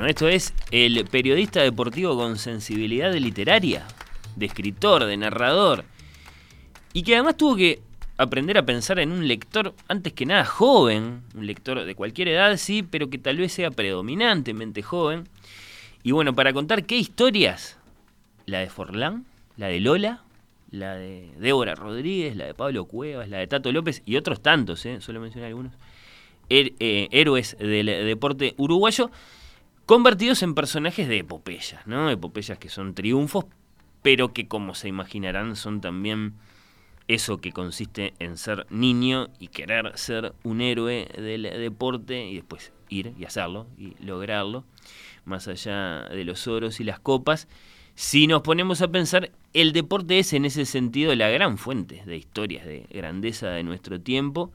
Bueno, esto es el periodista deportivo con sensibilidad literaria, de escritor, de narrador, y que además tuvo que aprender a pensar en un lector antes que nada joven, un lector de cualquier edad, sí, pero que tal vez sea predominantemente joven. Y bueno, para contar qué historias, la de Forlán, la de Lola, la de Débora Rodríguez, la de Pablo Cuevas, la de Tato López y otros tantos, ¿eh? solo mencioné algunos, her- eh, héroes del deporte uruguayo, convertidos en personajes de epopeyas, ¿no? Epopeyas que son triunfos, pero que como se imaginarán son también eso que consiste en ser niño y querer ser un héroe del deporte y después ir y hacerlo y lograrlo, más allá de los oros y las copas. Si nos ponemos a pensar, el deporte es en ese sentido la gran fuente de historias de grandeza de nuestro tiempo,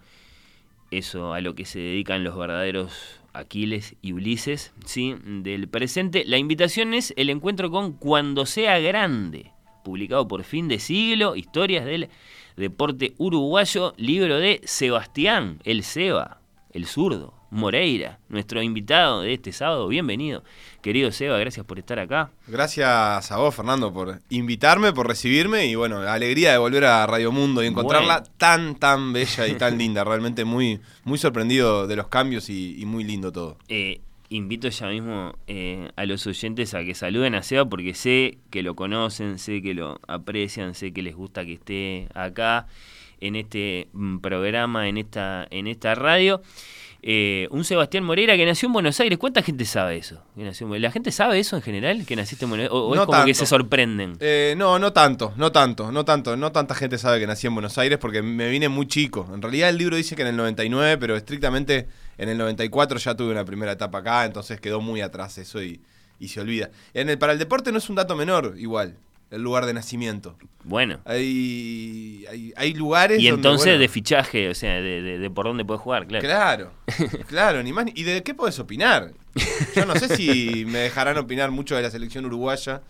eso a lo que se dedican los verdaderos Aquiles y Ulises, ¿sí? del presente. La invitación es el encuentro con Cuando sea grande, publicado por fin de siglo, historias del deporte uruguayo, libro de Sebastián, el Seba, el zurdo, Moreira, nuestro invitado de este sábado. Bienvenido, querido Seba, gracias por estar acá. Gracias a vos, Fernando, por invitarme, por recibirme y bueno, la alegría de volver a Radio Mundo y encontrarla Bueno. tan, tan bella y tan linda. Realmente muy, muy sorprendido de los cambios y, y muy lindo todo. Eh, invito ya mismo eh, a los oyentes a que saluden a Seba porque sé que lo conocen, sé que lo aprecian, sé que les gusta que esté acá en este mm, programa, en esta, en esta radio. Eh, un Sebastián Moreira que nació en Buenos Aires. ¿Cuánta gente sabe eso? ¿La gente sabe eso en general? ¿Que naciste en Buenos Aires? ¿O, o No es como que se sorprenden? Eh, no, no tanto, no tanto, no tanto. No tanta gente sabe que nací en Buenos Aires porque me vine muy chico. En realidad el libro dice que en el 99, pero estrictamente en el 94 ya tuve una primera etapa acá, entonces quedó muy atrás eso y, y se olvida. En el, para el deporte no es un dato menor, igual, el lugar de nacimiento. Bueno. Hay, hay, hay lugares Y donde, entonces bueno, de fichaje, o sea, de, de- de por dónde puedes jugar, claro. Claro, claro, ni más. ni- ¿Y de qué podés opinar? Yo no sé si me dejarán opinar mucho de la selección uruguaya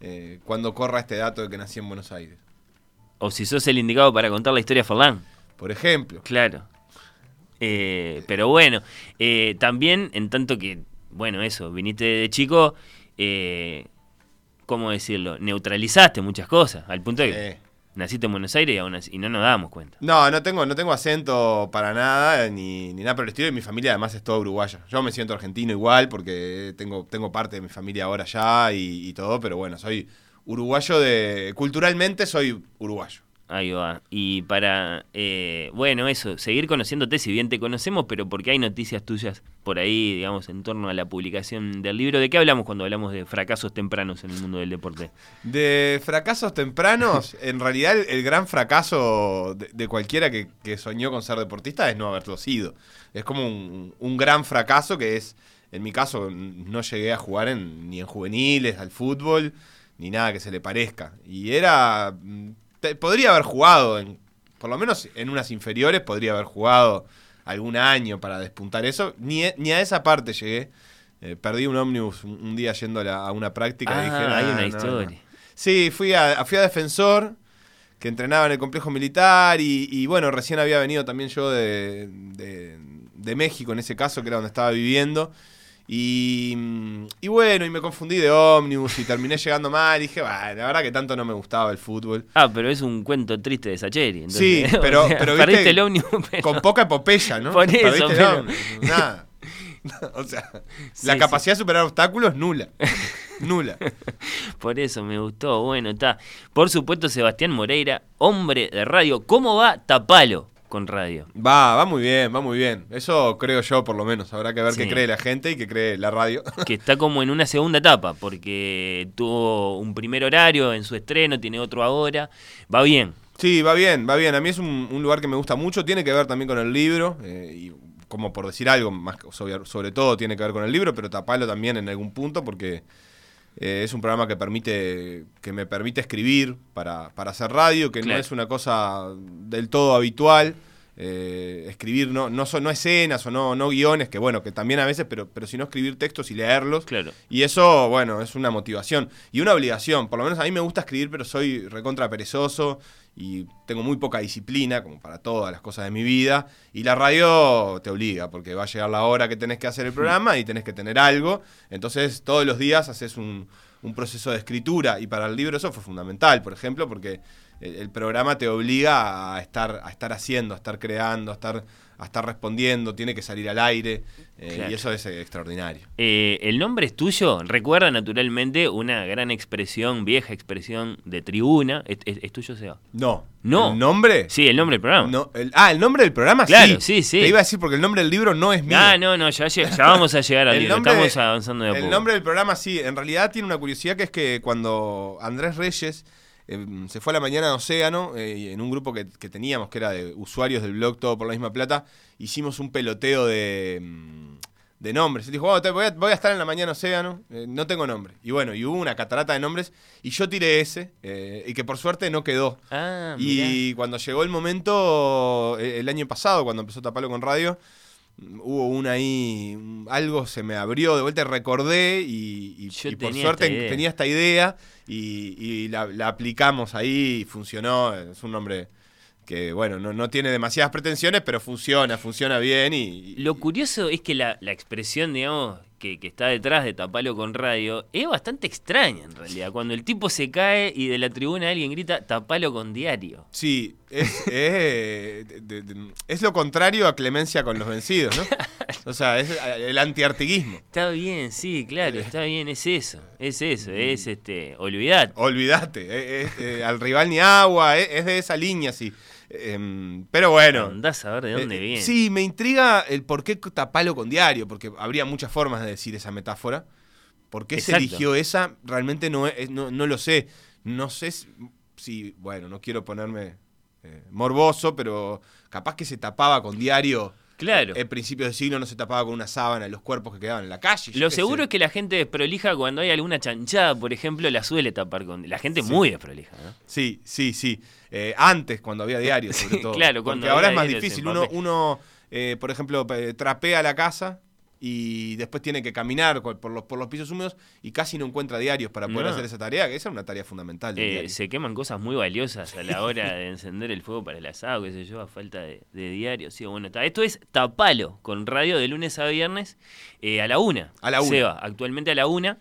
eh, cuando corra este dato de que nací en Buenos Aires. O si sos el indicado para contar la historia de Forlán. Por ejemplo. Claro. Eh, pero bueno, eh, también en tanto que, bueno, eso, viniste de chico, eh, ¿cómo decirlo? Neutralizaste muchas cosas, al punto de que naciste en Buenos Aires y, aún así- y no nos dábamos cuenta. No, no tengo, no tengo acento para nada, ni, ni nada por el estilo, y mi familia además es toda uruguaya. Yo me siento argentino igual, porque tengo, tengo parte de mi familia ahora allá y, y todo, pero bueno, soy uruguayo de. culturalmente soy uruguayo. Ahí va. Y para, eh, bueno, eso, seguir conociéndote, si bien te conocemos, pero porque hay noticias tuyas por ahí, digamos, en torno a la publicación del libro. ¿De qué hablamos cuando hablamos de fracasos tempranos en el mundo del deporte? De fracasos tempranos, en realidad el, el gran fracaso de, de cualquiera que, que soñó con ser deportista es no haberlo sido. Es como un, un gran fracaso que es, en mi caso, no llegué a jugar en- ni en juveniles, al fútbol, ni nada que se le parezca. Y era... te- podría haber jugado, en, por lo menos en unas inferiores, podría haber jugado algún año para despuntar eso. Ni, e- ni a esa parte llegué. Eh, perdí un ómnibus un, un día yendo a, la- a una práctica y Ah, dije, hay "Nah, una no, historia. no". Sí, fui a, fui a Defensor, que entrenaba en el complejo militar, y, y bueno, recién había venido también yo de, de- de México, en ese caso, que era donde estaba viviendo. Y, y bueno, y me confundí de ómnibus y terminé llegando mal. Y dije, la verdad que tanto no me gustaba el fútbol. Ah, pero es un cuento triste de Sacheri. entonces, Sí, o pero, sea, pero perdiste viste, el ómnibus, pero- con poca epopeya, ¿no? Por eso, Perdiste el pero- ómnibus, Nada. o sea, Sí, la sí. capacidad de superar obstáculos, nula. Nula. Por eso me gustó. Bueno, está. Por supuesto, Sebastián Moreira, hombre de radio. ¿Cómo va Tapalo con radio? Va, va muy bien, va muy bien. Eso creo yo, por lo menos. Habrá que ver Sí. qué cree la gente y qué cree la radio. Que está como en una segunda etapa, porque tuvo un primer horario en su estreno, tiene otro ahora. Va bien. Sí, va bien, va bien. A mí es un, un lugar que me gusta mucho. Tiene que ver también con el libro. eh, y como por decir algo, más sobre, sobre todo tiene que ver con el libro, pero tapalo también en algún punto porque eh, es un programa que permite que me permite escribir para, para hacer radio, que Claro. no es una cosa del todo habitual. Eh, escribir no, no, son, no escenas o no, no guiones, que bueno, que también a veces, pero, pero sino escribir textos y leerlos. Claro. Y eso, bueno, es una motivación y una obligación. Por lo menos a mí me gusta escribir, pero soy recontra perezoso y tengo muy poca disciplina, como para todas las cosas de mi vida. Y la radio te obliga, porque va a llegar la hora que tenés que hacer el programa y tenés que tener algo. Entonces, todos los días haces un, un proceso de escritura. Y para el libro eso fue fundamental, por ejemplo, porque el, programa te obliga a estar, a estar haciendo, a estar creando, a estar, a estar respondiendo, tiene que salir al aire. eh, Claro. Y eso es eh, extraordinario. Eh, el nombre es tuyo. Recuerda naturalmente una gran expresión, vieja expresión de tribuna. ¿Es, es- es tuyo, Seba? No. No. ¿El nombre? Sí, el nombre del programa. No, el- ah, el nombre del programa Claro, sí. sí, sí. Te iba a decir porque el nombre del libro no es mío. Ah, no, no, ya, ya vamos a llegar al libro. Estamos de- avanzando de a El poco. nombre del programa sí. En realidad tiene una curiosidad que es que cuando Andrés Reyes eh, se fue a la mañana de Océano, eh, en un grupo que, que teníamos, que era de usuarios del blog Todo por la misma plata, hicimos un peloteo de, mm, de nombres. Él dijo, "Oh, te- voy, a, voy a estar en la mañana Océano, eh, no tengo nombre. Y bueno, y hubo una catarata de nombres, y yo tiré ese, eh, y que por suerte no quedó. Ah. Y cuando llegó el momento, el año pasado, cuando empezó Tapalo con radio, hubo una ahí, algo se me abrió de vuelta, recordé y, y- Yo y por suerte esta tenía esta idea y, y la, la aplicamos ahí y funcionó. Es un nombre que, bueno, no, no tiene demasiadas pretensiones, pero funciona, funciona bien y... y- Lo curioso es que la, la expresión, digamos, que, que está detrás de Tapalo con radio es bastante extraña en realidad. Cuando el tipo se cae y de la tribuna alguien grita Tapalo con diario. Sí, es, es, lo contrario a clemencia con los vencidos, ¿no? O sea, es el antiartiguismo. Está bien, sí, claro, está bien, es eso, es eso, es este, olvidate. Olvídate, eh, al rival ni agua, es de esa línea, sí. Em, pero bueno. Andás a ver de dónde Eh, viene. Sí, me intriga el por qué tapalo con diario, porque habría muchas formas de decir esa metáfora. ¿Por qué se eligió esa? Realmente no, es- no, no lo sé. No sé si, si- bueno, no quiero ponerme eh, morboso, pero capaz que se tapaba con diario. Claro. En principios del siglo no se tapaba con una sábana los cuerpos que quedaban en la calle. Lo seguro sé. es que la gente desprolija cuando hay alguna chanchada, por ejemplo, la suele tapar con... La gente Sí. muy desprolija, ¿no? Sí, sí, sí. Eh, antes, cuando había diario, sobre todo. claro, cuando Porque ahora es más diarios difícil. Uno, uno eh, por ejemplo, pe- trapea la casa y después tiene que caminar por los, por los pisos húmedos y casi no encuentra diarios para poder No. hacer esa tarea, que esa es una tarea fundamental. Eh, se queman cosas muy valiosas a la hora de encender el fuego para el asado, qué sé yo, a falta de, de diario. Sí, bueno. Esto es Tapalo, con radio de lunes a viernes eh, a la una. A la una. Seba, actualmente a la una.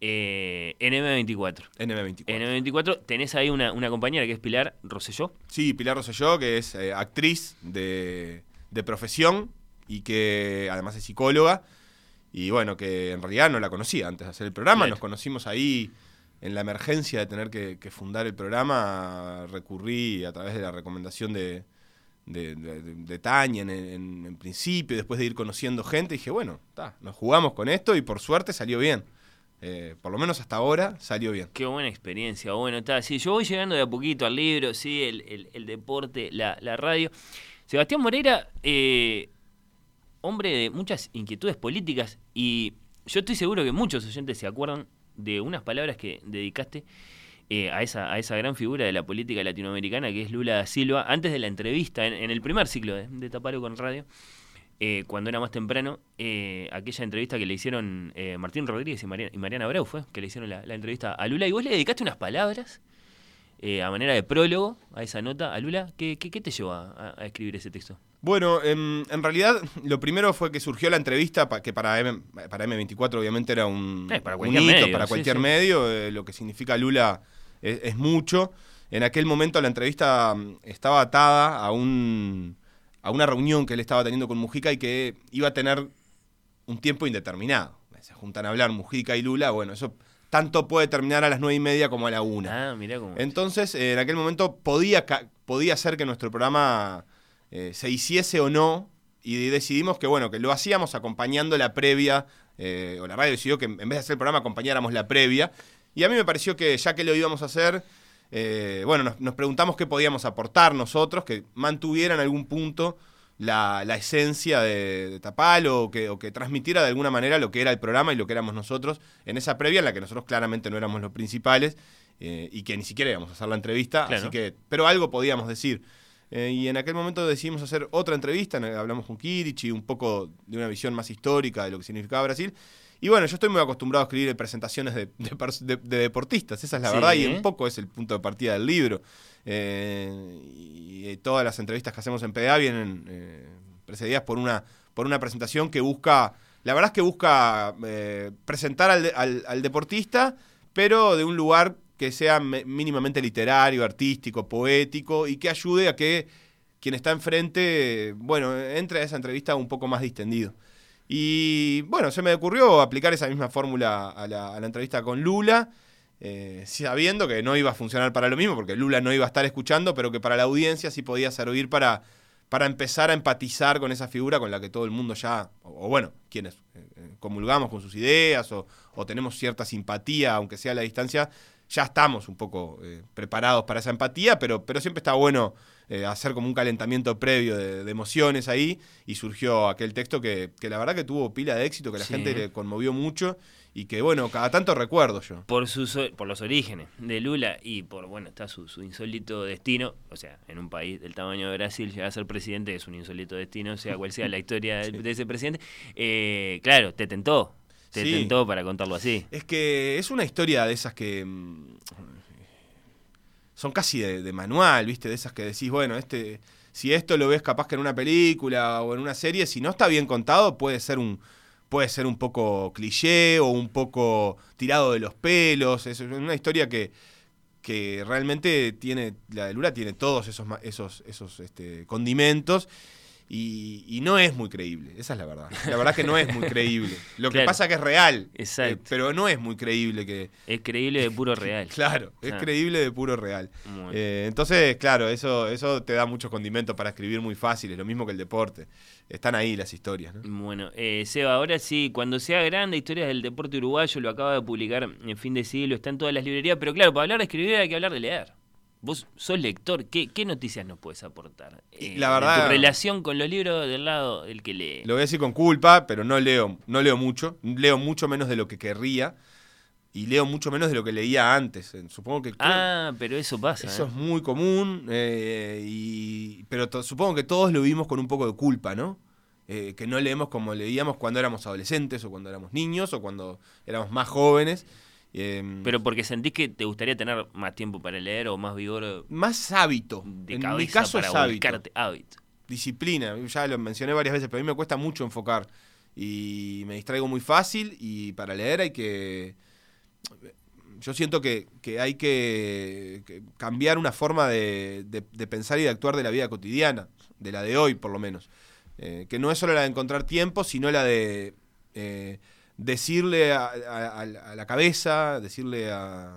Eh, en M24. NM24. En M24 tenés ahí una, una compañera que es Pilar Rosselló. Sí, Pilar Rosselló, que es eh, actriz de, de profesión y que además es psicóloga. Y bueno, que en realidad no la conocía antes de hacer el programa. Claro. Nos conocimos ahí en la emergencia de tener que, que fundar el programa. Recurrí a través de la recomendación de, de, de- Tania en, en- en principio, después de ir conociendo gente. Dije, bueno, ta, nos jugamos con esto y por suerte salió bien. Eh, por lo menos hasta ahora salió bien. Qué buena experiencia. Bueno, está. Sí, yo voy llegando de a poquito al libro, sí, el, el- el deporte, la, la radio. Sebastián Moreira, eh, hombre de muchas inquietudes políticas, y yo estoy seguro que muchos oyentes se acuerdan de unas palabras que dedicaste eh, a, esa, a esa gran figura de la política latinoamericana que es Lula da Silva, antes de la entrevista, en, el primer ciclo de, de Taparo con Radio, eh, cuando era más temprano, eh, aquella entrevista que le hicieron eh, Martín Rodríguez y, Mariana, y Abreu fue, que le hicieron la, entrevista a Lula, y vos le dedicaste unas palabras eh, a manera de prólogo a esa nota a Lula. ¿Qué, qué, te llevó a escribir ese texto? Bueno, en, en realidad lo primero fue que surgió la entrevista, pa- que para, M, para M24 obviamente era un, Eh, para un hito, medio, para cualquier sí. medio, eh, lo que significa Lula es, es mucho. En aquel momento la entrevista mm, estaba atada a, un, a una reunión que él estaba teniendo con Mujica y que iba a tener un tiempo indeterminado. Se juntan a hablar Mujica y Lula, bueno, eso tanto puede terminar a las nueve y media como a la una. Ah, mirá cómo. Entonces, eh, en aquel momento podía, podía ser que nuestro programa eh, se hiciese o no, y decidimos que, bueno, que lo hacíamos acompañando la previa, eh, o la radio decidió que en vez de hacer el programa acompañáramos la previa, y a mí me pareció que ya que lo íbamos a hacer, eh, bueno, nos, nos preguntamos qué podíamos aportar nosotros, que mantuviera en algún punto la, la esencia de, de Tapalo, o que, o que transmitiera de alguna manera lo que era el programa y lo que éramos nosotros en esa previa en la que nosotros claramente no éramos los principales eh, y que ni siquiera íbamos a hacer la entrevista, Claro. así que, pero algo podíamos decir. Eh, y en aquel momento decidimos hacer otra entrevista, hablamos con Kirichi, un poco de una visión más histórica de lo que significaba Brasil. Y bueno, yo estoy muy acostumbrado a escribir presentaciones de, de pers- de- de deportistas, esa es la Sí. verdad, y un poco es el punto de partida del libro. Eh, y, todas las entrevistas que hacemos en PDA vienen eh, precedidas por una, por una presentación que busca, la verdad es que busca eh, presentar al- al deportista, pero de un lugar que sea me- mínimamente literario, artístico, poético y que ayude a que quien está enfrente, bueno, entre a esa entrevista un poco más distendido. Y bueno, se me ocurrió aplicar esa misma fórmula a la, entrevista con Lula, eh, sabiendo que no iba a funcionar para lo mismo, porque Lula no iba a estar escuchando, pero que para la audiencia sí podía servir para, para empezar a empatizar con esa figura con la que todo el mundo ya, o, o bueno, quienes eh, eh, comulgamos con sus ideas o, o tenemos cierta simpatía, aunque sea a la distancia, ya estamos un poco eh, preparados para esa empatía, pero, pero siempre está bueno eh, hacer como un calentamiento previo de, de emociones ahí y surgió aquel texto que, que la verdad que tuvo pila de éxito, que la Sí. gente le conmovió mucho y que bueno, cada tanto recuerdo yo. Por, sus, por los orígenes de Lula y por, bueno, está su, su insólito destino, o sea, en un país del tamaño de Brasil, llegar a ser presidente es un insólito destino, sea cual sea la historia de, de ese presidente. Eh, claro, te tentó, te Sí. tentó para contarlo así. Es que es una historia de esas que mm, son casi de, de manual, ¿viste? De esas que decís, bueno, este si esto lo ves capaz que en una película o en una serie, si no está bien contado, puede ser un puede ser un poco cliché o un poco tirado de los pelos, es una historia que que realmente tiene la de Lula tiene todos esos esos esos este, condimentos y, y no es muy creíble, esa es la verdad. La verdad que no es muy creíble. Lo que pasa que es real, Exacto. eh, pero no es muy creíble que, Es creíble de puro real. Claro, es Ah. creíble de puro real. Bueno. Eh, entonces, claro, eso, eso te da muchos condimentos para escribir muy fácil, es lo mismo que el deporte. Están ahí las historias, ¿no? Bueno, eh, Seba, ahora sí, cuando sea grande, historias del deporte uruguayo, lo acaba de publicar en fin de siglo, está en todas las librerías, pero claro, para hablar de escribir hay que hablar de leer. Vos sos lector, ¿qué, qué noticias nos puedes aportar? Eh, La de verdad- tu relación con los libros del lado del que lee. Lo voy a decir con culpa, pero no leo, no leo mucho. Leo mucho menos de lo que querría. Y leo mucho menos de lo que leía antes. Eh, Supongo que. Ah, pero eso pasa. Eso ¿eh? es muy común, eh, y, pero to- supongo que todos lo vimos con un poco de culpa, ¿no? Que no leemos como leíamos cuando éramos adolescentes o cuando éramos niños o cuando éramos más jóvenes. Eh, Pero porque sentís que te gustaría tener más tiempo para leer o más vigor más hábito. de en mi caso para es hábito. Disciplina, ya lo mencioné varias veces, pero a mí me cuesta mucho enfocar y me distraigo muy fácil y para leer hay que... Yo siento que, que hay que, que cambiar una forma de, de- de pensar y de actuar de la vida cotidiana, de la de hoy por lo menos. Eh, que no es solo la de encontrar tiempo, sino la de eh, decirle a, a- a la- cabeza, decirle a,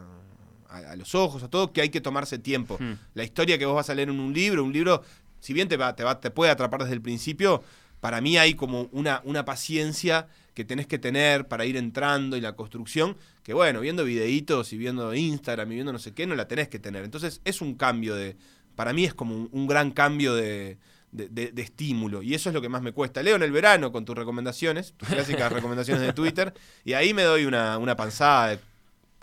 a- a los ojos, a todo, que hay que tomarse tiempo. Hmm. La historia que vos vas a leer en un libro, un libro, si bien te, va, te, va, te puede atrapar desde el principio, para mí hay como una, una paciencia que tenés que tener para ir entrando y la construcción, que bueno, viendo videitos y viendo Instagram y viendo no sé qué, no la tenés que tener. Entonces es un cambio de, para mí es como un, un gran cambio de, de- de- de estímulo y eso es lo que más me cuesta. Leo en el verano con tus recomendaciones, tus clásicas recomendaciones de Twitter, y ahí me doy una, una panzada de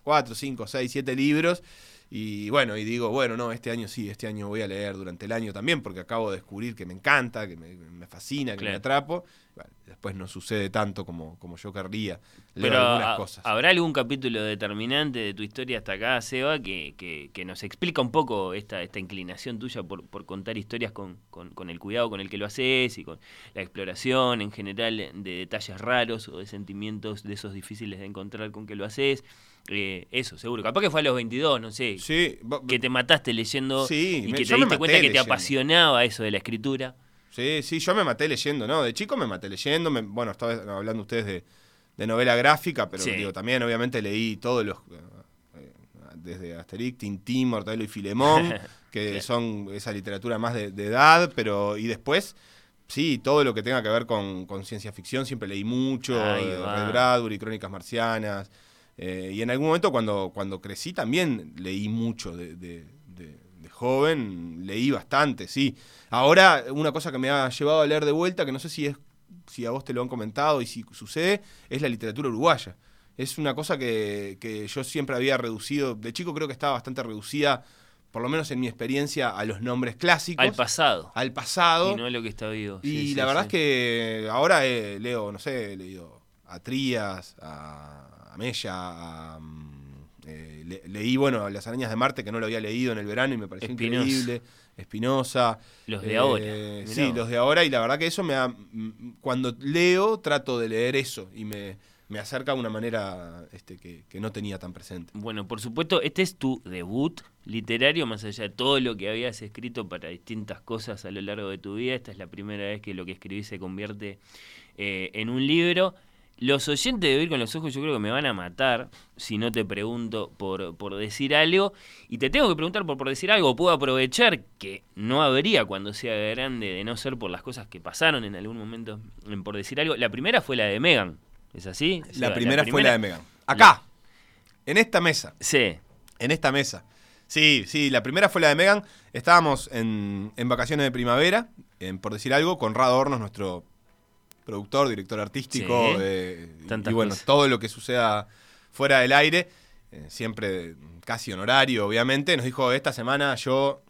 4, 5, 6, 7 libros. Y bueno, y digo, bueno, no, este año sí, este año voy a leer durante el año también, porque acabo de descubrir que me encanta, que me, me fascina, que Claro. me atrapo. Bueno, después no sucede tanto como, como yo querría. Leo Pero algunas cosas. habrá algún capítulo determinante de tu historia hasta acá, Seba, que, que- que nos explica un poco esta, esta inclinación tuya por, por contar historias con, con- con el cuidado con el que lo haces y con la exploración en general de detalles raros o de sentimientos de esos difíciles de encontrar con que lo haces. Eh, eso, seguro. Capaz que fue a los 22, no sé. Sí, Que te mataste leyendo Sí, y me- que yo te me diste cuenta que te apasionaba eso de la escritura. Sí, sí, yo me maté leyendo, ¿no? De chico me maté leyendo. me- bueno, estaba hablando ustedes de, de novela gráfica, pero Sí. digo, también obviamente leí todos los. eh, desde Asterix, Tintín, Mortadelo y Filemón, que Claro. son esa literatura más de, de edad, pero. Y después, sí, todo lo que tenga que ver con, con ciencia ficción, siempre leí mucho. Eh, va. Ray Bradbury, Crónicas Marcianas. Eh, y en algún momento, cuando, cuando crecí, también leí mucho de, de- de- de joven, leí bastante, sí. Ahora, una cosa que me ha llevado a leer de vuelta, que no sé si es si a vos te lo han comentado y si sucede, es la literatura uruguaya. Es una cosa que, que yo siempre había reducido, de chico creo que estaba bastante reducida, por lo menos en mi experiencia, a los nombres clásicos. Al pasado. al pasado. Y no a lo que está vivo. Y Sí, sí, la verdad sí. es que ahora eh, leo, no sé, he leído a Trías, a, a Mella, a, mm, eh, le- leí, bueno, Las arañas de Marte, que no lo había leído en el verano y me pareció Espinosa. increíble. Espinosa. Los de Eh, ahora. Mirá Sí, los de ahora. Y la verdad que eso me ha... Cuando leo, trato de leer eso y me, me acerca de una manera este, que, que no tenía tan presente. Bueno, por supuesto, este es tu debut literario, más allá de todo lo que habías escrito para distintas cosas a lo largo de tu vida. Esta es la primera vez que lo que escribís se convierte eh, en un libro. Los oyentes de Oír con los Ojos yo creo que me van a matar si no te pregunto por, por decir algo. Y te tengo que preguntar por, por decir algo. Puedo aprovechar que no habría cuando sea grande de no ser por las cosas que pasaron en algún momento en por decir algo. La primera fue la de Megan. ¿Es así? La primera fue la de Megan. Acá, en esta mesa. Sí. En esta mesa. Sí, sí, la primera fue la de Megan. Estábamos en, en vacaciones de primavera, en- por decir algo, con Rado Hornos, nuestro productor, director artístico, Sí, eh, y- bueno, cosas. todo lo que suceda fuera del aire, eh, siempre casi honorario, obviamente, nos dijo, esta semana yo,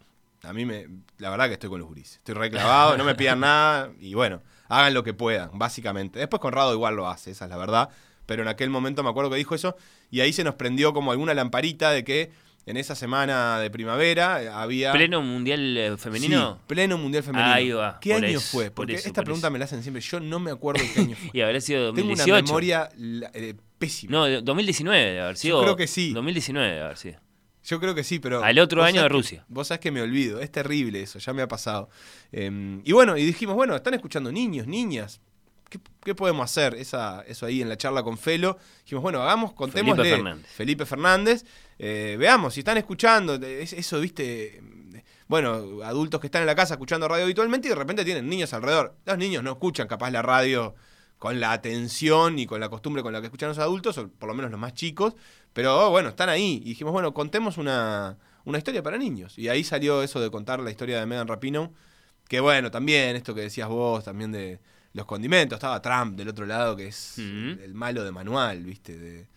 a mí me, la verdad que estoy con los guris, estoy reclavado, no me pidan nada, y bueno, hagan lo que puedan, básicamente. Después Conrado igual lo hace, esa es la verdad, pero en aquel momento me acuerdo que dijo eso, y ahí se nos prendió como alguna lamparita de que en esa semana de primavera eh, había... ¿Pleno mundial eh, femenino? Sí, pleno mundial femenino. Ahí va, ¿Qué por año eso, fue? por Porque eso, esta por pregunta eso. me la hacen siempre. Yo no me acuerdo qué año fue. Y habrá sido Tengo 2018. una memoria eh, pésima. No, de- 2019 debe haber sido. creo que sí. 2019 debe haber sido. Yo creo que sí, pero. Al otro año de que- Rusia. Vos sabés que me olvido. Es terrible eso, ya me ha pasado. Eh, y bueno, y dijimos, bueno, están escuchando niños, niñas. ¿Qué, qué podemos hacer? Esa, eso ahí en la charla con Felo. Dijimos, bueno, hagamos, contémosle. Felipe Fernández. Felipe Fernández. eh, veamos, si están escuchando, es- eso, viste. Bueno, adultos que están en la casa escuchando radio habitualmente y de repente tienen niños alrededor. Los niños no escuchan capaz la radio con la atención y con la costumbre con la que escuchan los adultos, o por lo menos los más chicos, pero bueno, están ahí. Y dijimos, bueno, contemos una, una historia para niños. Y ahí salió eso de contar la historia de Megan Rapinoe, que bueno, también esto que decías vos, también de los condimentos, estaba Trump del otro lado, que es el malo de manual, ¿viste? De,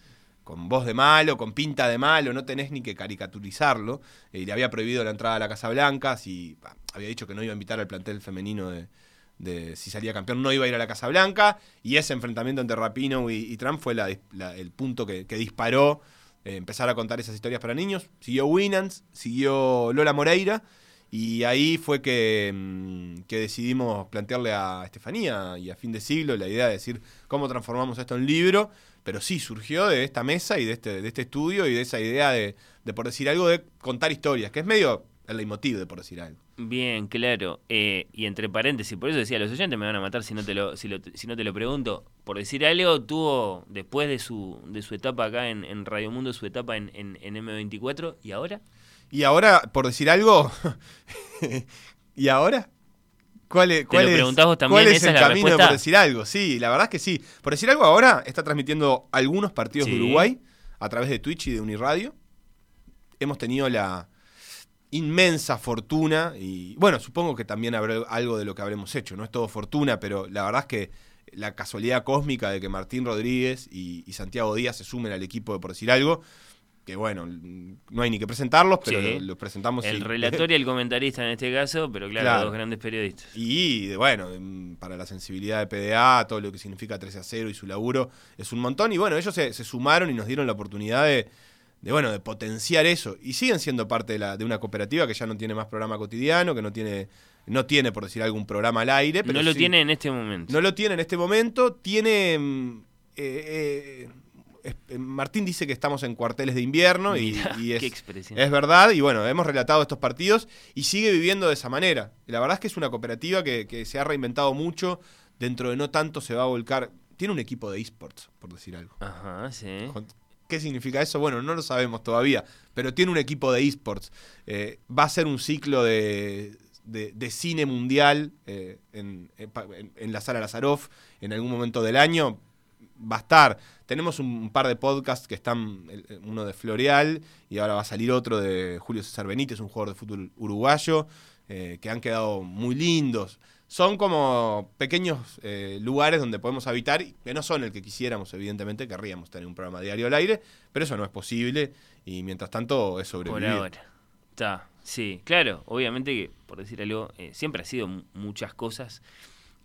con voz de malo, con pinta de malo, no tenés ni que caricaturizarlo. Eh, y le había prohibido la entrada a la Casa Blanca, si, bah, había dicho que no iba a invitar al plantel femenino de, de si salía campeón, no iba a ir a la Casa Blanca. Y ese enfrentamiento entre Rapino y, y Trump fue la la- el punto que, que disparó eh, empezar a contar esas historias para niños. Siguió Winans, siguió Lola Moreira. Y ahí fue que, mm, que decidimos plantearle a Estefanía y a fin de siglo la idea de decir cómo transformamos esto en libro. Pero sí, surgió de esta mesa y de este, de este estudio y de esa idea de, de, por decir algo, de contar historias, que es medio el leitmotiv de por decir algo. Bien, claro. Eh, y entre paréntesis, por eso decía, los oyentes me van a matar si no te lo, si lo- si no te lo pregunto. Por decir algo, tuvo, después de su, de su etapa acá en, en Radio Mundo, su etapa en, en- en M24, ¿y ahora? Y ahora, por decir algo, ¿y ahora? ¿Cuál es, cuál es- preguntás vos también, cuál es esa el es la camino de respuesta? por decir algo? Sí, la verdad es que sí. Por decir algo, ahora está transmitiendo algunos partidos de. Uruguay a través de Twitch y de Uniradio. Hemos tenido la inmensa fortuna y bueno, supongo que también habrá algo de lo que habremos hecho. No es todo fortuna, pero la verdad es que la casualidad cósmica de que Martín Rodríguez y, y Santiago Díaz se sumen al equipo de por decir algo que bueno, no hay ni que presentarlos, pero Sí. los lo presentamos. El relator y el comentarista en este caso, pero claro, Claro. dos grandes periodistas. Y bueno, para la sensibilidad de PDA, todo lo que significa 13 a 0 y su laburo es un montón. Y bueno, ellos se, se sumaron y nos dieron la oportunidad de, de, bueno, de potenciar eso. Y siguen siendo parte de, la, de una cooperativa que ya no tiene más programa cotidiano, que no tiene, no tiene por decir algún programa al aire. Pero no lo sí- tiene en este momento. No lo tiene en este momento. Tiene. mm, eh, eh, Martín dice que estamos en cuarteles de invierno y, Mirá, y es, verdad. Y bueno, hemos relatado estos partidos y sigue viviendo de esa manera. Y la verdad es que es una cooperativa que, que se ha reinventado mucho. Dentro de no tanto se va a volcar. Tiene un equipo de esports, por decir algo. Ajá, sí. ¿Qué significa eso? Bueno, no lo sabemos todavía, pero tiene un equipo de esports. Eh, va a ser un ciclo de, de- de cine mundial eh, en- en la sala Lazaroff en algún momento del año. Va a estar. Tenemos un, par de podcasts que están, uno de Floreal y ahora va a salir otro de Julio César Benítez, un jugador de fútbol uruguayo, eh, que han quedado muy lindos. Son como pequeños eh, lugares donde podemos habitar, y que no son el que quisiéramos, evidentemente, querríamos tener un programa diario al aire, pero eso no es posible y mientras tanto es Por sobrevivir. ahora. Está, sí, claro, obviamente que, por decir algo, eh, siempre ha sido mu- muchas cosas.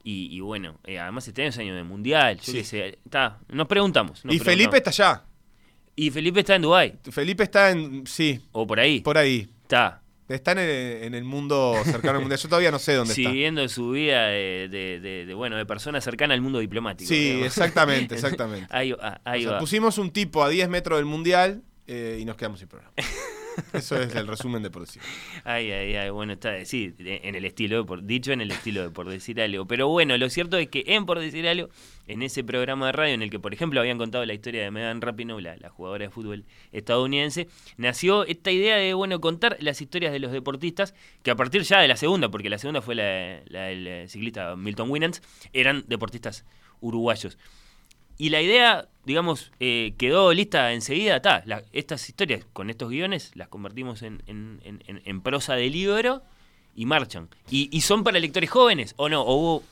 Y, y bueno, eh, además este año es año de mundial, yo Sí. qué sé. Está, nos preguntamos. nos y Felipe está allá. Y Felipe está en Dubái, Felipe está en, sí, o por ahí. por ahí. Está. Está en el, en el mundo cercano al mundial. Yo todavía no sé dónde está. Siguiendo su vida de, de, de- de, bueno, de persona cercana al mundo diplomático. Sí, digamos. exactamente, exactamente. ahí ahí O sea, va. pusimos un tipo a 10 metros del mundial eh, y nos quedamos sin programa. Eso es el resumen de por decir. Ay, ay, ay, bueno, está, sí, de- en el estilo, de por, dicho en el estilo de por decir algo. Pero bueno, lo cierto es que en por decir algo, en ese programa de radio en el que, por ejemplo, habían contado la historia de Megan Rapinoe, la, la jugadora de fútbol estadounidense, nació esta idea de, bueno, contar las historias de los deportistas, que a partir ya de la segunda, porque la segunda fue la, la del eh, ciclista Milton Winans, eran deportistas uruguayos. Y la idea, digamos, eh, quedó lista enseguida. Está, estas historias con estos guiones las convertimos en, en- en- en- en prosa de libro y marchan. Y, y son para lectores jóvenes, ¿o no? ¿O hubo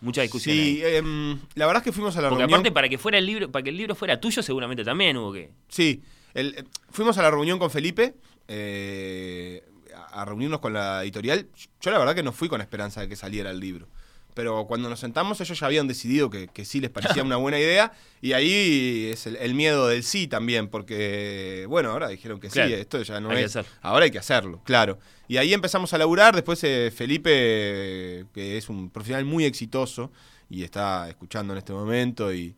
mucha discusión? Sí, em, la verdad es que fuimos a la Porque reunión. aparte, para que fuera el libro, para que el libro fuera tuyo, seguramente también hubo que. Sí, el- eh, fuimos a la reunión con Felipe eh, a, a reunirnos con la editorial. Yo la verdad que no fui con esperanza de que saliera el libro. Pero cuando nos sentamos ellos ya habían decidido que, que sí les parecía una buena idea. Y ahí es el, el miedo del sí también, porque bueno, ahora dijeron que Claro, sí, esto ya no hay que es... hacerlo. Ahora hay que hacerlo, claro. Y ahí empezamos a laburar, después eh, Felipe, que es un profesional muy exitoso y está escuchando en este momento y,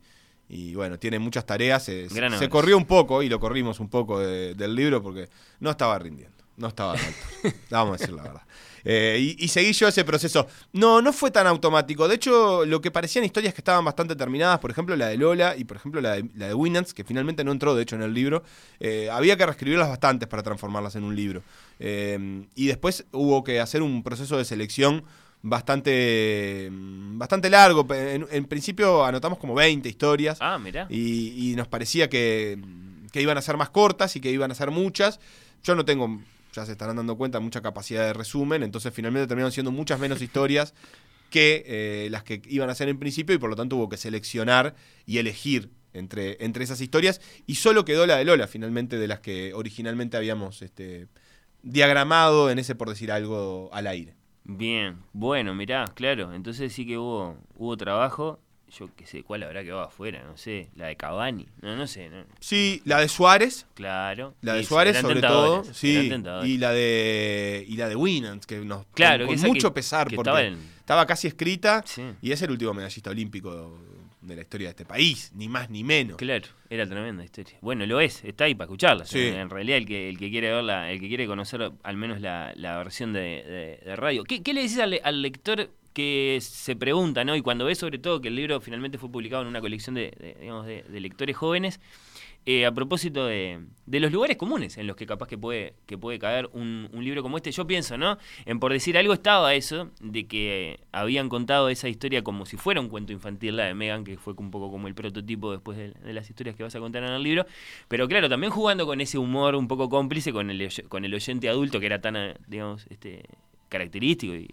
y, bueno, tiene muchas tareas, se, corrió un poco y lo corrimos un poco de- del libro porque no estaba rindiendo, no estaba al alto, vamos a decir la verdad. Eh, y, y seguí yo ese proceso. No, no fue tan automático. De hecho, lo que parecían historias que estaban bastante terminadas, por ejemplo, la de Lola y por ejemplo la de, la de Winans, que finalmente no entró, de hecho, en el libro, eh, había que reescribirlas bastantes para transformarlas en un libro. Eh, y después hubo que hacer un proceso de selección bastante, bastante largo. En, en principio anotamos como 20 historias Ah, mirá. y, y nos parecía que, que iban a ser más cortas y que iban a ser muchas. Yo no tengo, ya se estarán dando cuenta, mucha capacidad de resumen, entonces finalmente terminaron siendo muchas menos historias que eh, las que iban a ser en principio y por lo tanto hubo que seleccionar y elegir entre, entre esas historias y solo quedó la de Lola finalmente de las que originalmente habíamos este, diagramado en ese por decir algo al aire. Bien, bueno, mirá, claro. Entonces sí que hubo, hubo trabajo. Yo qué sé, ¿cuál habrá quedado afuera? No sé, la de Cavani. No, no sé, no. Sí, la de Suárez, Claro. La de Suárez, sobre todo, sí, y la de y la de Winans, que nos Claro, con, que con mucho que- pesar que porque estaba estaba, casi escrita Sí. y es el último medallista olímpico de la historia de este país, ni más ni menos. Claro, era tremenda historia. Bueno, lo es, está ahí para escucharla. Sí. En realidad, el que, el que quiere verla, el que quiere conocer al menos la, la versión de, de- de radio. ¿Qué, qué le decís al, al lector que se pregunta, ¿no? Y cuando ve sobre todo que el libro finalmente fue publicado en una colección de, digamos, de, lectores jóvenes, eh, a propósito de, los lugares comunes en los que capaz que puede, que puede caer un, libro como este, yo pienso, ¿no? En por decir algo estaba eso, de que habían contado esa historia como si fuera un cuento infantil, la de Megan, que fue un poco como el prototipo después de, las historias que vas a contar en el libro, pero claro, también jugando con ese humor un poco cómplice con el, con el oyente adulto que era tan, eh, digamos, este característico y,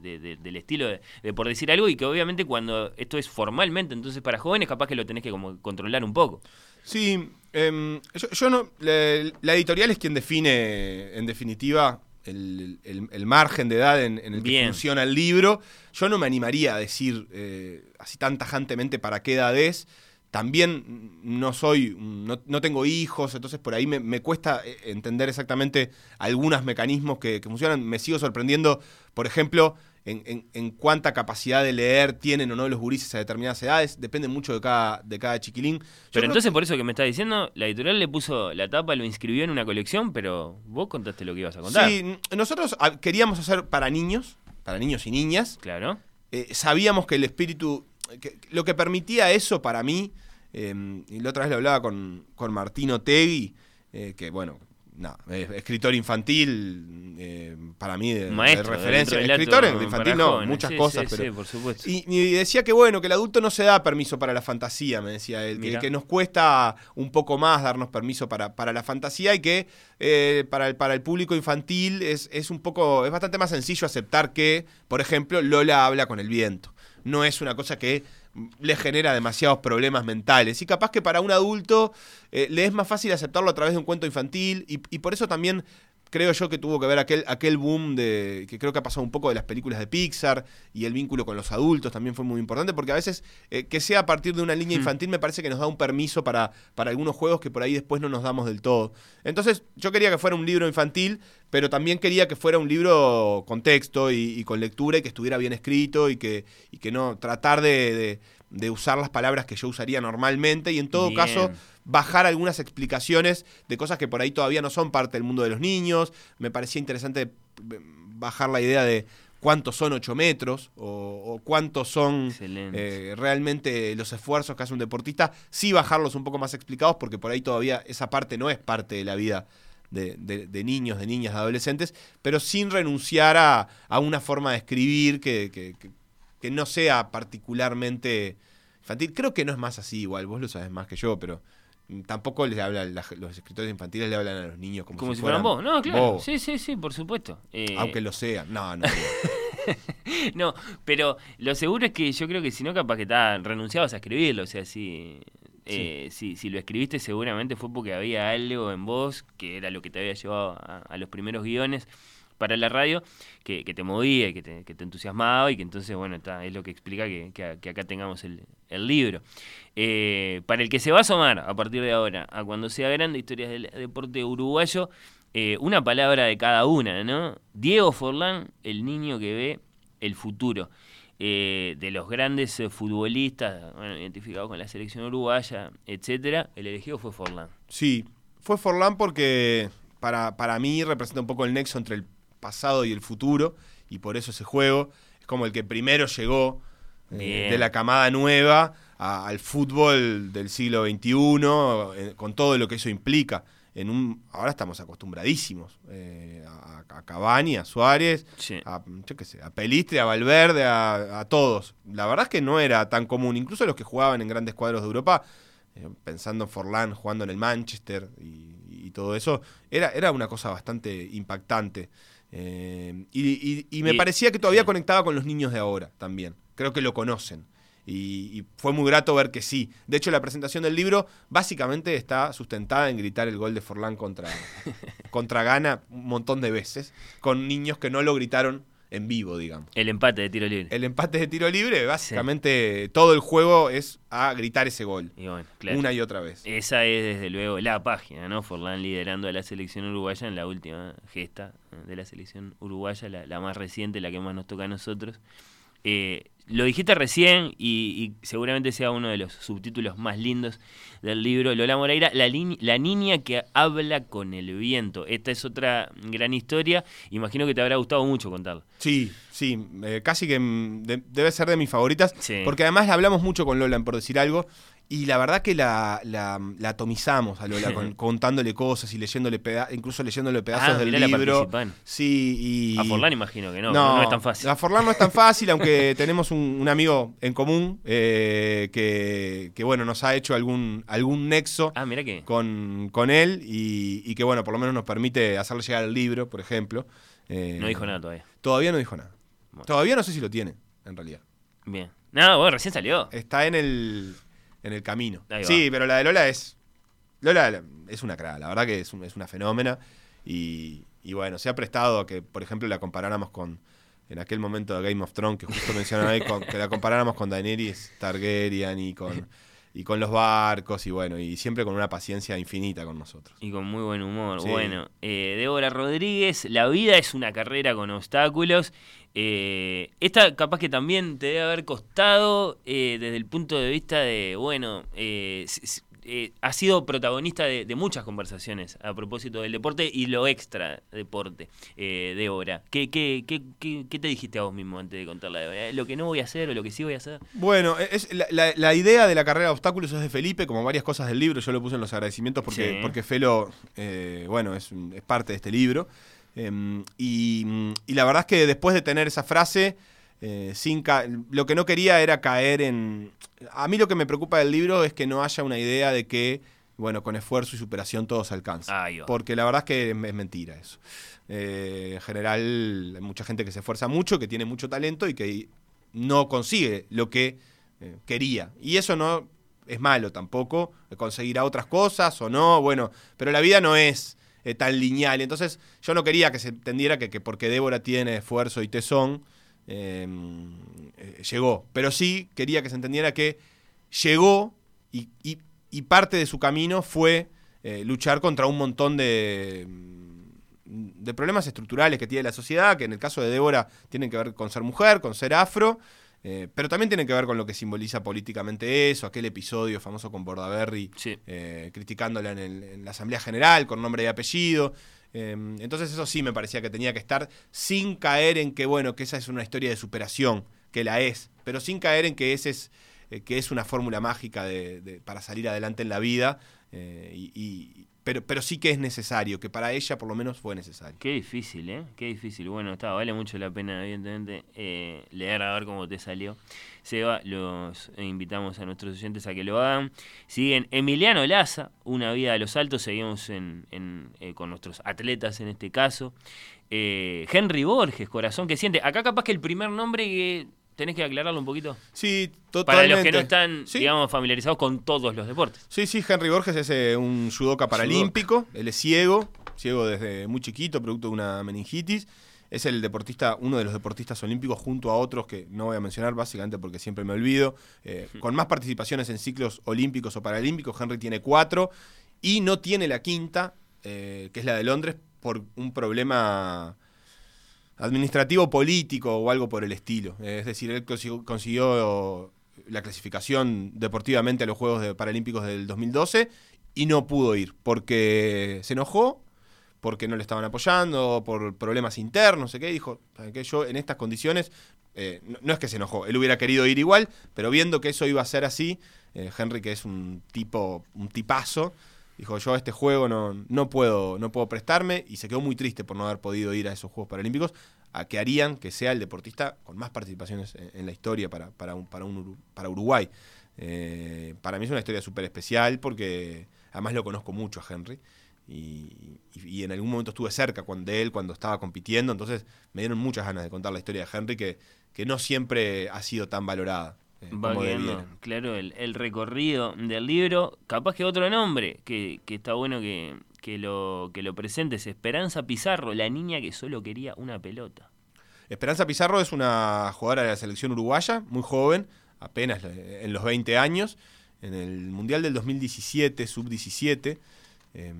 de- de- del estilo de, de por decir algo y que obviamente cuando esto es formalmente, entonces para jóvenes capaz que lo tenés que como controlar un poco. Sí, em, yo, yo no. La, la editorial es quien define, en definitiva, el, el- el margen de edad en, en el que Bien. funciona el libro. Yo no me animaría a decir eh, así tan tajantemente para qué edad es. También no soy, no, no tengo hijos, entonces por ahí me, me cuesta eh, entender exactamente algunos mecanismos que, que funcionan. Me sigo sorprendiendo, por ejemplo, en, en- en cuánta capacidad de leer tienen o no los gurises a determinadas edades. Depende mucho de cada, de cada chiquilín. Yo Pero entonces por eso que me estás diciendo, la editorial le puso la tapa, lo inscribió en una colección, pero vos contaste lo que ibas a contar. Sí, nosotros ah, queríamos hacer para niños, para niños y niñas. Claro. Eh, sabíamos que el espíritu, que- lo que permitía eso para mí, eh, y la otra vez lo hablaba con, con Martino Tegui, eh, que bueno, nada, es escritor infantil, eh, para mí de, de Maestro. referencia. relato Escritor para infantil no, jóvenes. muchas Sí, cosas, sí, pero... sí, por supuesto. Y, y decía que bueno, que el adulto no se da permiso para la fantasía, me decía él, que, nos cuesta un poco más darnos permiso para, para la fantasía y que eh, para, el, para el público infantil es, es un poco, es bastante más sencillo aceptar que, por ejemplo, Lola habla con el viento. No es una cosa que le genera demasiados problemas mentales. Y capaz que para un adulto eh, le es más fácil aceptarlo a través de un cuento infantil y, y por eso también creo yo que tuvo que ver aquel, aquel boom de que creo que ha pasado un poco de las películas de Pixar y el vínculo con los adultos también fue muy importante porque a veces eh, que sea a partir de una línea Hmm. infantil me parece que nos da un permiso para, para algunos juegos que por ahí después no nos damos del todo. Entonces yo quería que fuera un libro infantil, pero también quería que fuera un libro con texto y, y con lectura y que estuviera bien escrito y que, y que no tratar de, de- de usar las palabras que yo usaría normalmente y en todo Bien. caso bajar algunas explicaciones de cosas que por ahí todavía no son parte del mundo de los niños. Me parecía interesante eh, bajar la idea de cuántos son 8 metros o, o cuántos son eh, realmente los esfuerzos que hace un deportista. Sí bajarlos un poco más explicados porque por ahí todavía esa parte no es parte de la vida. De, de- de niños, de niñas, de adolescentes, pero sin renunciar a, a una forma de escribir que, que- que- que no sea particularmente infantil. Creo que no es más así igual, vos lo sabes más que yo, pero tampoco les habla, la- los escritores infantiles le hablan a los niños como, Como si fueran vos. No, claro. vos, Sí, sí, sí, por supuesto. Eh, Aunque lo sean. No, no. No, pero lo seguro es que yo creo que si no, capaz que está renunciabas a escribirlo. O sea, si, eh, si, si lo escribiste, seguramente fue porque había algo en vos que era lo que te había llevado a, a los primeros guiones para la radio, que, que te movía y que te, que te entusiasmaba y que entonces, bueno, está, es lo que explica que, que acá tengamos el, el libro. Eh, para el que se va a asomar a partir de ahora, a cuando sea grande, historias del deporte uruguayo, eh, una palabra de cada una, ¿no? Diego Forlán, el niño que ve el futuro. Eh, de los grandes eh, futbolistas, bueno, identificados con la selección uruguaya, etcétera, el elegido fue Forlán. Sí, fue Forlán porque para, para mí representa un poco el nexo entre el pasado y el futuro, y por eso ese juego es como el que primero llegó eh, de la camada nueva a- al fútbol del siglo XXI, eh, con todo lo que eso implica. En un, ahora estamos acostumbradísimos eh, a, a Cavani, a Suárez, Sí. a, yo qué sé, a Pelistri, a Valverde, a, a todos. La verdad es que no era tan común, incluso los que jugaban en grandes cuadros de Europa, pensando en Forlán jugando en el Manchester y, y todo eso, era, era una cosa bastante impactante. Eh, y, y- y me Y- parecía que todavía sí. conectaba con los niños de ahora también. Creo que lo conocen. Y, y fue muy grato ver que sí. De hecho, la presentación del libro básicamente está sustentada en gritar el gol de Forlán contra, contra Ghana un montón de veces, con niños que no lo gritaron en vivo, digamos. El empate de tiro libre. El empate de tiro libre, básicamente todo el juego es a gritar ese gol. Y bueno, claro. Una y otra vez. Esa es desde luego la página, ¿no? Forlán liderando a la selección uruguaya en la última gesta de la selección uruguaya, la, la más reciente, la que más nos toca a nosotros. Eh, lo dijiste recién y, y seguramente sea uno de los subtítulos más lindos del libro Lola Moreira, la, la niña que habla con el viento. Esta es otra gran historia, imagino que te habrá gustado mucho contarla. Sí, sí, eh, casi que de- debe ser de mis favoritas, Sí. porque además hablamos mucho con Lola, por decir algo, y la verdad que la, la- la atomizamos a Lola, con- contándole cosas y leyéndole peda incluso leyéndole pedazos Ah, del la libro. participan. Sí, y... A Forlán imagino que no, no, es tan fácil. A Forlán no es tan fácil, aunque tenemos un, un amigo en común eh, que, que, bueno, nos ha hecho algún, algún nexo Ah, mira que... con, con él y, y que, bueno, por lo menos nos permite hacerle llegar el libro, por ejemplo. Eh, No dijo nada todavía. Todavía no dijo nada. Bueno. Todavía no sé si lo tiene, en realidad. Bien. No, bueno, recién salió. Está en el, en el camino. Sí, pero la de Lola es. Lola es una cra, la verdad que es, un- es una fenómena. Y, y bueno, se ha prestado a que, por ejemplo, la comparáramos con. En aquel momento de Game of Thrones, que justo mencionaron ahí, con- que la comparáramos con Daenerys Targaryen y con, y con los barcos, y bueno, y siempre con una paciencia infinita con nosotros. Y con muy buen humor. Sí. Bueno, eh, Débora Rodríguez, la vida es una carrera con obstáculos. Eh, esta capaz que también te debe haber costado eh, desde el punto de vista de, bueno, eh, ha sido protagonista de, de muchas conversaciones a propósito del deporte y lo extra deporte, eh, Débora. ¿Qué, qué, qué, qué, qué te dijiste a vos mismo antes de contarla? Eh, ¿Lo que no voy a hacer o lo que sí voy a hacer? Bueno, es, la, la- la idea de la carrera de obstáculos es de Felipe, como varias cosas del libro, yo lo puse en los agradecimientos porque, Sí. porque Felo, eh, bueno, es, es parte de este libro. Em, y, y la verdad es que después de tener esa frase, eh, sin ca- lo que no quería era caer en... A mí lo que me preocupa del libro es que no haya una idea de que, bueno, con esfuerzo y superación todo se alcanza. Porque la verdad es que es, es mentira eso. Eh, en general hay mucha gente que se esfuerza mucho, que tiene mucho talento y que no consigue lo que eh, quería. Y eso no es malo tampoco, conseguirá otras cosas o no, bueno, pero la vida no es eh, tan lineal. Entonces yo no quería que se entendiera que, que porque Débora tiene esfuerzo y tesón, eh, eh, llegó. Pero sí quería que se entendiera que llegó y, y- y parte de su camino fue eh, luchar contra un montón de, mm, de problemas estructurales que tiene la sociedad, que en el caso de Débora tienen que ver con ser mujer, con ser afro, eh, pero también tienen que ver con lo que simboliza políticamente eso, aquel episodio famoso con Bordaberry Sí. eh, criticándola en, el- en la Asamblea General con nombre y apellido. Eh, entonces eso sí me parecía que tenía que estar sin caer en que, bueno, que esa es una historia de superación, que la es, pero sin caer en que ese es, eh, que es una fórmula mágica de- de- para salir adelante en la vida, eh, y, pero, pero sí que es necesario, que para ella por lo menos fue necesario. Qué difícil, ¿eh? Qué difícil. Bueno, está, vale mucho la pena, evidentemente, eh, leer a ver cómo te salió. Seba, los invitamos a nuestros oyentes a que lo hagan. Siguen Emiliano Laza, Una vida a los altos, seguimos en, con nuestros atletas en este caso. Henry Borges, Corazón que siente. Acá capaz que el primer nombre que tenés que aclararlo un poquito. Sí, Para totalmente. los que no están, Sí. digamos, familiarizados con todos los deportes. Sí, sí, Henry Borges es eh, un judoka paralímpico, él es ciego, ciego desde muy chiquito, producto de una meningitis. Es el deportista, uno de los deportistas olímpicos junto a otros que no voy a mencionar básicamente porque siempre me olvido. eh, con más participaciones en ciclos olímpicos o paralímpicos, Henry tiene cuatro y no tiene la quinta, eh, que es la de Londres, por un problema administrativo político o algo por el estilo. Es decir, él consiguió, la clasificación deportivamente a los Juegos Paralímpicos del 2012 y no pudo ir porque se enojó, porque no le estaban apoyando, por problemas internos, no sé qué, dijo, "¿Saben qué? yo en estas condiciones, eh, no, no es que se enojó, él hubiera querido ir igual, pero viendo que eso iba a ser así, eh, Henry, que es un tipo, un tipazo, dijo, yo a este juego no, no, puedo, no puedo prestarme, y se quedó muy triste por no haber podido ir a esos Juegos Paralímpicos, a que harían que sea el deportista con más participaciones en, la historia para, para, un, para, un para Uruguay. Eh, para mí es una historia súper especial porque además lo conozco mucho a Henry. Y en algún momento estuve cerca cuando, de él cuando estaba compitiendo, entonces me dieron muchas ganas de contar la historia de Henry que, que no siempre ha sido tan valorada. Eh, Va debiera. claro, el, el recorrido del libro. Capaz que otro nombre que, que está bueno que, que lo, que lo presentes. Esperanza Pizarro, la niña que solo quería una pelota. Esperanza Pizarro es una jugadora de la selección uruguaya, muy joven, apenas en los 20 años. En el Mundial del 2017, sub-17, eh,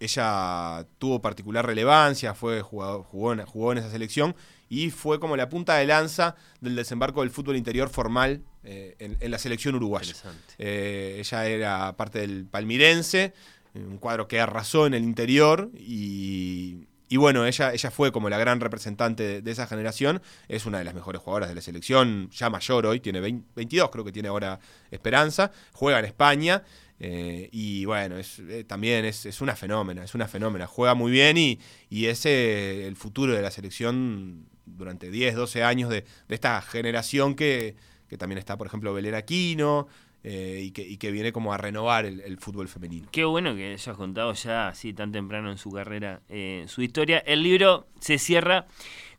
ella tuvo particular relevancia, fue jugador- jugó, en, jugó en esa selección y fue como la punta de lanza del desembarco del fútbol interior formal eh, en, en la selección uruguaya. Eh, ella era parte del Palmirense, un cuadro que arrasó en el interior y, y bueno, ella, ella fue como la gran representante de, de esa generación, es una de las mejores jugadoras de la selección, ya mayor hoy, tiene 20 22 creo que tiene ahora Esperanza, juega en España. Eh, y bueno, es, eh, también es, es una fenómena, es una fenómena. Juega muy bien y, y es eh, el futuro de la selección durante 10, 12 años de, de esta generación que, que también está, por ejemplo, Belén Aquino, y, que, y que viene como a renovar el, fútbol femenino. Qué bueno que hayas contado ya así tan temprano en su carrera su historia. El libro se cierra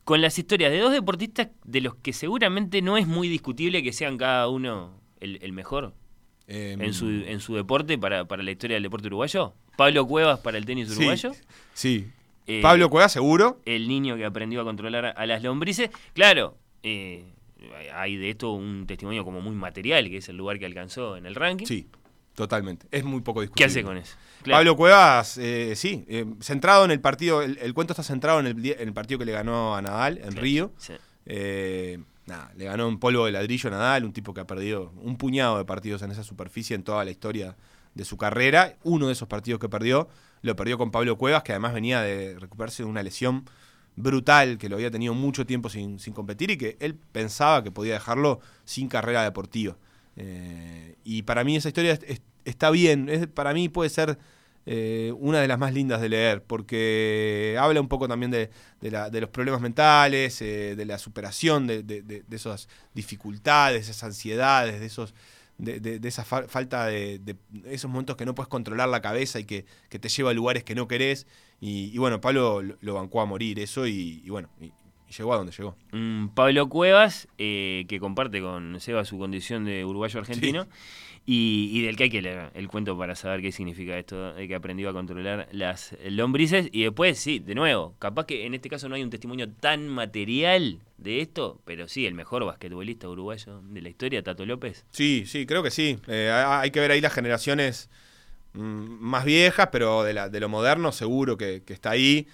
con las historias de dos deportistas de los que seguramente no es muy discutible que sean cada uno el mejor Em, en, su, en su deporte para, para la historia del deporte uruguayo. Pablo Cuevas para el tenis sí, uruguayo. Sí. Eh, Pablo Cueva, seguro. el niño que aprendió a controlar a, las lombrices. Claro, eh, hay de esto un testimonio como muy material, que es el lugar que alcanzó en el ranking. Sí, totalmente. Es muy poco ¿Qué discutible. hace con eso? Claro. Pablo Cuevas, eh, sí, centrado en el partido, el, el cuento está centrado en el, di- en el partido que le ganó a Nadal en Claro, Río. sí. Nada, le ganó en polvo de ladrillo a Nadal, un tipo que ha perdido un puñado de partidos en esa superficie en toda la historia de su carrera. Uno de esos partidos que perdió, lo perdió con Pablo Cuevas, que además venía de recuperarse de una lesión brutal, que lo había tenido mucho tiempo sin, competir y que él pensaba que podía dejarlo sin carrera deportiva. Eh, y para mí esa historia es- es- está bien, para mí puede ser eh, una de las más lindas de leer, porque habla un poco también de, de los problemas mentales, eh, de la superación de, de- esas dificultades, de esas ansiedades, de esos de, esa fa- falta de, esos momentos que no puedes controlar la cabeza y que, te lleva a lugares que no querés. Y, bueno, Pablo lo, bancó a morir eso y, y bueno, y llegó a donde llegó. Un Pablo Cuevas, eh, que comparte con Seba su condición de uruguayo argentino, y, y del que hay que leer el cuento para saber qué significa esto de que aprendió a controlar las lombrices. Y después, sí, de nuevo, capaz que en este caso no hay un testimonio tan material de esto, pero sí, el mejor basquetbolista uruguayo de la historia, Tato López. Sí, sí, creo que sí. Eh, ha- hay que ver ahí las generaciones mm, más viejas, pero de, la, de lo moderno seguro que, que está ahí.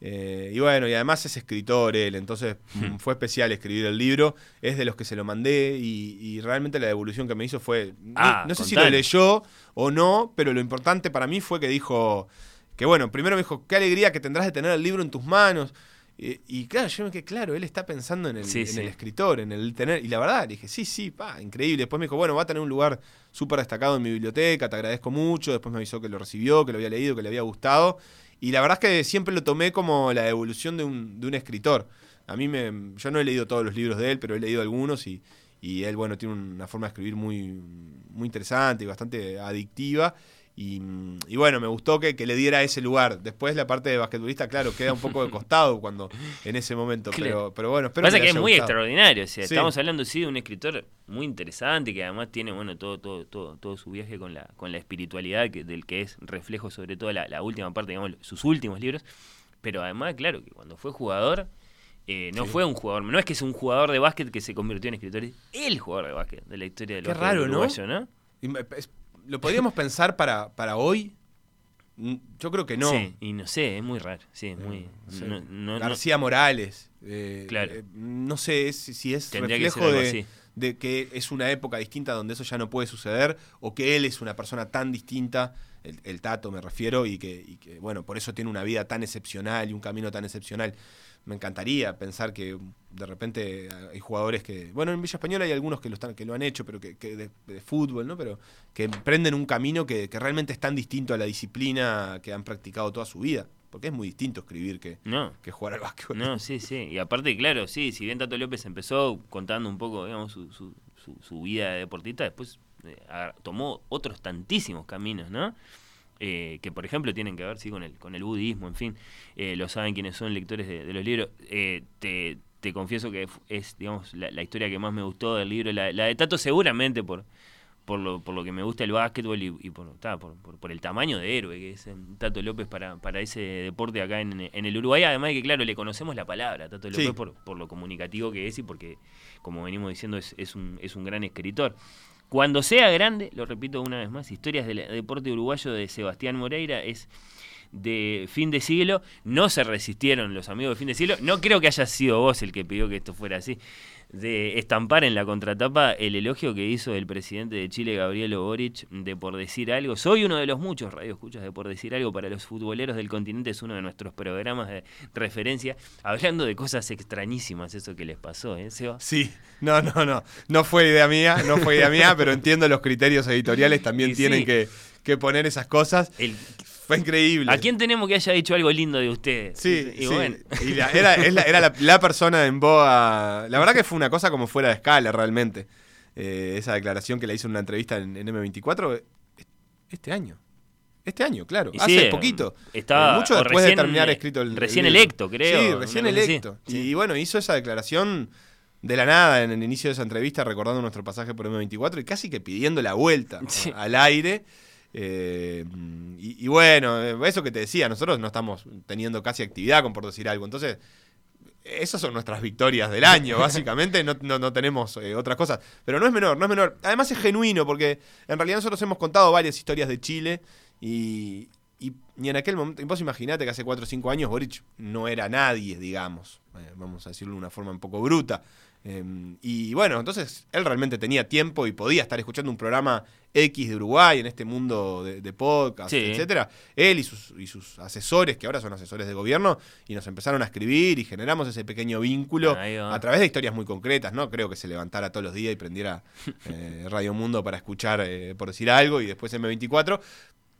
Eh, y bueno, y además es escritor él, entonces mm, fue especial escribir el libro. Es de los que se lo mandé y, y realmente la devolución que me hizo fue. no- Ah, no sé si lo leyó o no, pero lo importante para mí fue que dijo. Que bueno, primero me dijo, qué alegría que tendrás de tener el libro en tus manos. Y, y claro, yo me quedé claro, él está pensando en el, Sí, en sí. el escritor, en el tener. Y la verdad, le dije, sí, sí, pa, increíble. Después me dijo, bueno, va a tener un lugar súper destacado en mi biblioteca, te agradezco mucho. Después me avisó que lo recibió, que lo había leído, que le había gustado. Y la verdad es que siempre lo tomé como la evolución de un, de un escritor. A mí me. Yo no he leído todos los libros de él, pero he leído algunos y, y él, bueno, tiene una forma de escribir muy, muy interesante y bastante adictiva. Y, y bueno, me gustó que, que le diera ese lugar. Después la parte de basquetbolista, claro, queda un poco de costado cuando en ese momento. Claro. Pero, pero bueno, espero Pasa le que es muy gustado. extraordinario, o sea, Sí. estamos hablando sí de un escritor muy interesante que además tiene bueno todo todo todo, todo su viaje con la con la espiritualidad que, del que es reflejo sobre todo la, la última parte, digamos, sus últimos libros, pero además claro que cuando fue jugador eh, no Sí. fue un jugador, no es que es un jugador de básquet que se convirtió en escritor, es el jugador de básquet de la historia del Qué raro, ¿no? uruguayo, ¿no? Es- ¿Lo podríamos pensar para, para hoy? Mm, Yo creo que no. Sí, y no sé, es muy raro, sí, es muy No sé. no- García Morales. eh, Claro. eh, no sé es- si es Tendría reflejo de, de que es una época distinta donde eso ya no puede suceder o que él es una persona tan distinta, el, el Tato me refiero, y que, y que, bueno, por eso tiene una vida tan excepcional y un camino tan excepcional. Me encantaría pensar que de repente hay jugadores que, bueno, en Villa Española hay algunos que lo, están, que lo han hecho, pero que, que de, de fútbol, ¿no? Pero que emprenden un camino que, que realmente es tan distinto a la disciplina que han practicado toda su vida. Porque es muy distinto escribir que, no. que jugar al básquetbol. No, sí, sí. Y aparte, claro, sí, si bien Tato López empezó contando un poco, digamos, su, su, su, su vida de deportista, después tomó otros tantísimos caminos, ¿no? Eh, que por ejemplo tienen que ver sí con el con el budismo en fin eh, lo saben quienes son lectores de, de los libros Eh, te, te confieso que es digamos la, la historia que más me gustó del libro la, la de Tato seguramente por por lo, por lo que me gusta el básquetbol y, y por, ta, por, por, por el tamaño de héroe que es eh, Tato López para, para ese deporte acá en, en el Uruguay. Además de que, claro, le conocemos la palabra a Tato López Sí. por, por lo comunicativo que es y porque, como venimos diciendo, es, es, un, es un gran escritor. Cuando sea grande, lo repito una vez más, Historias del Deporte Uruguayo de Sebastián Moreira es de fin de siglo. No se resistieron los amigos de fin de siglo. No creo que haya sido vos el que pidió que esto fuera así. De estampar en la contratapa el elogio que hizo el presidente de Chile, Gabriel Boric, de por decir algo. Soy uno de los muchos radioescuchas de por decir algo para los futboleros del continente. Es uno de nuestros programas de referencia. Hablando de cosas extrañísimas, eso que les pasó, ¿eh, Seba? Sí, no, no, no. No fue idea mía, no fue idea mía, pero entiendo los criterios editoriales también Y tienen sí. que, que poner esas cosas. El- Fue increíble. ¿A quién tenemos que haya dicho algo lindo de ustedes? Sí, y sí. bueno. Y la- era la, era la, la persona en boa. La verdad que fue una cosa como fuera de escala, realmente. Eh, esa declaración que le hizo en una entrevista en, en M24 eh, este año. Este año, claro. Hace poquito. estaba- Eh, mucho después recién- de terminar escrito el. recién el electo, creo, Sí, recién electo. Sí. Y bueno, hizo esa declaración de la nada en el inicio de esa entrevista, recordando nuestro pasaje por M24 y casi que pidiendo la vuelta Sí. al aire. Eh, y, y bueno, eh, eso que te decía, nosotros no estamos teniendo casi actividad con por decir algo. Entonces, esas son nuestras victorias del año, básicamente, no, no- no tenemos eh, otras cosas. Pero no es menor, no es menor. Además es genuino, porque en realidad nosotros hemos contado varias historias de Chile y, y, y en aquel momento, y vos imaginate que hace 4 o 5 años Boric no era nadie, digamos, eh, vamos a decirlo de una forma un poco bruta. Eh, y bueno, entonces él realmente tenía tiempo y podía estar escuchando un programa X de Uruguay en este mundo de, de podcast, Sí. etcétera. Él y sus, y sus asesores, que ahora son asesores de gobierno, y nos empezaron a escribir y generamos ese pequeño vínculo a través de historias muy concretas, ¿no? Creo que se levantara todos los días y prendiera eh, Radio Mundo para escuchar, eh, por decir algo, y después M24.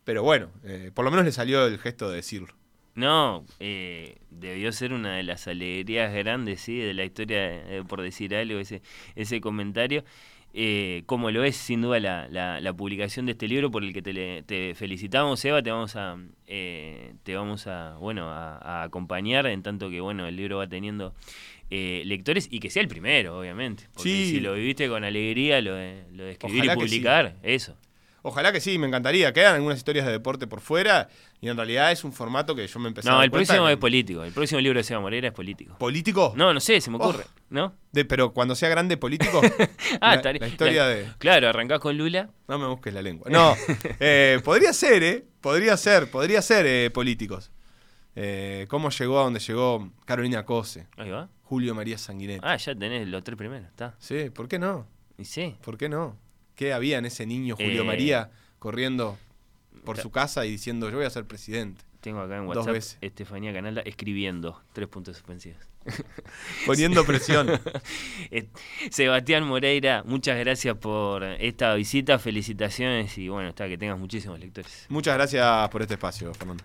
Pero bueno, eh, por lo menos le salió el gesto de decirlo. No, eh, debió ser una de las alegrías grandes, sí, de la historia, eh, por decir algo, ese, ese comentario. Eh, como lo es sin duda la, la- la publicación de este libro por el que te, te felicitamos Eva te vamos a eh, te vamos a bueno a, a acompañar en tanto que bueno el libro va teniendo eh, lectores y que sea el primero obviamente porque Sí. si lo viviste con alegría lo de, lo de escribir Ojalá y sí. publicar eso Ojalá que sí, me encantaría. Quedan algunas historias de deporte por fuera y en realidad es un formato que yo me empecé a no el próximo es político el próximo libro de Seba Moreira es político ¿Político? no no sé se me ocurre Oh. ¿no? De- pero cuando sea grande político. Ah, la, historia la- de. Claro, arrancás con Lula. No me busques la lengua. No, eh, podría ser, ¿eh? Podría ser, podría ser eh, políticos. Eh, ¿Cómo llegó a donde llegó Carolina Cose, Ahí va. Julio María Sanguinetti? Ah, ya tenés los tres primeros, está. Sí, ¿por qué no? Y sí. ¿Por qué no? ¿Qué había en ese niño Julio Eh, María corriendo por su casa y diciendo yo voy a ser presidente? Tengo acá en Dos WhatsApp veces. Estefanía Canalda escribiendo tres puntos suspensivos. Poniendo presión. Eh, Sebastián Moreira, muchas gracias por esta visita, felicitaciones y bueno, está que tengas muchísimos lectores. Muchas gracias por este espacio, Fernando.